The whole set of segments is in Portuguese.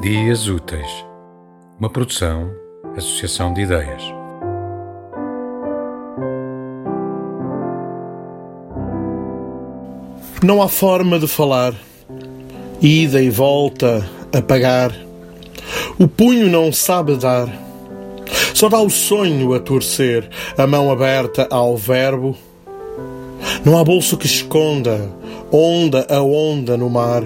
Dias Úteis, uma produção, associação de ideias. Não há forma de falar, ida e volta, apagar. O punho não sabe dar, só dá o sonho a torcer, a mão aberta ao verbo. Não há bolso que esconda, onda a onda no mar.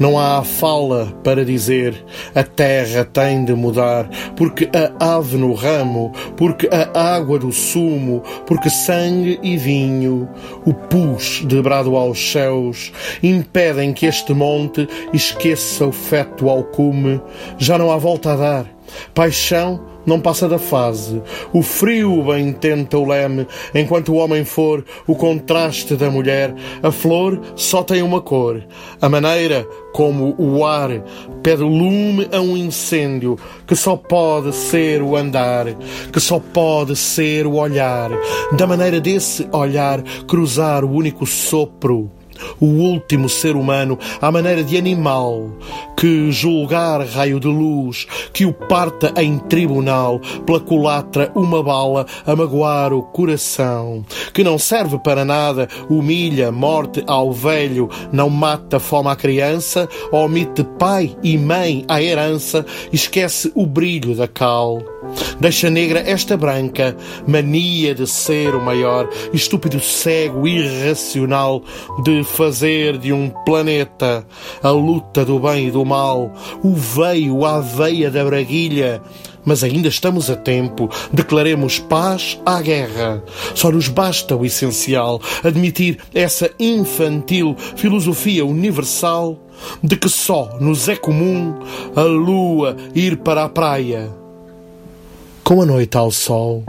Não há fala para dizer a terra tem de mudar, porque a ave no ramo, porque a água do sumo, porque sangue e vinho, o pus dobrado aos céus, impedem que este monte esqueça o feto ao cume. Já não há volta a dar. Paixão não passa da fase. O frio bem tenta o leme, enquanto o homem for o contraste da mulher. A flor só tem uma cor. A maneira como o ar pede lume a um incêndio que só pode ser o andar, que só pode ser o olhar. Da maneira desse olhar cruzar o único sopro o último ser humano à maneira de animal, que julgar raio de luz, que o parta em tribunal, pela culatra uma bala a magoar o coração, que não serve para nada, humilha morte ao velho, não mata fome à criança, omite pai e mãe à herança, esquece o brilho da cal. Deixa negra esta branca, mania de ser o maior, estúpido cego, irracional, de fazer de um planeta a luta do bem e do mal, o veio à veia da braguilha. Mas ainda estamos a tempo, declaremos paz à guerra. Só nos basta o essencial, admitir essa infantil filosofia universal de que só nos é comum a lua ir para a praia com a noite ao sol.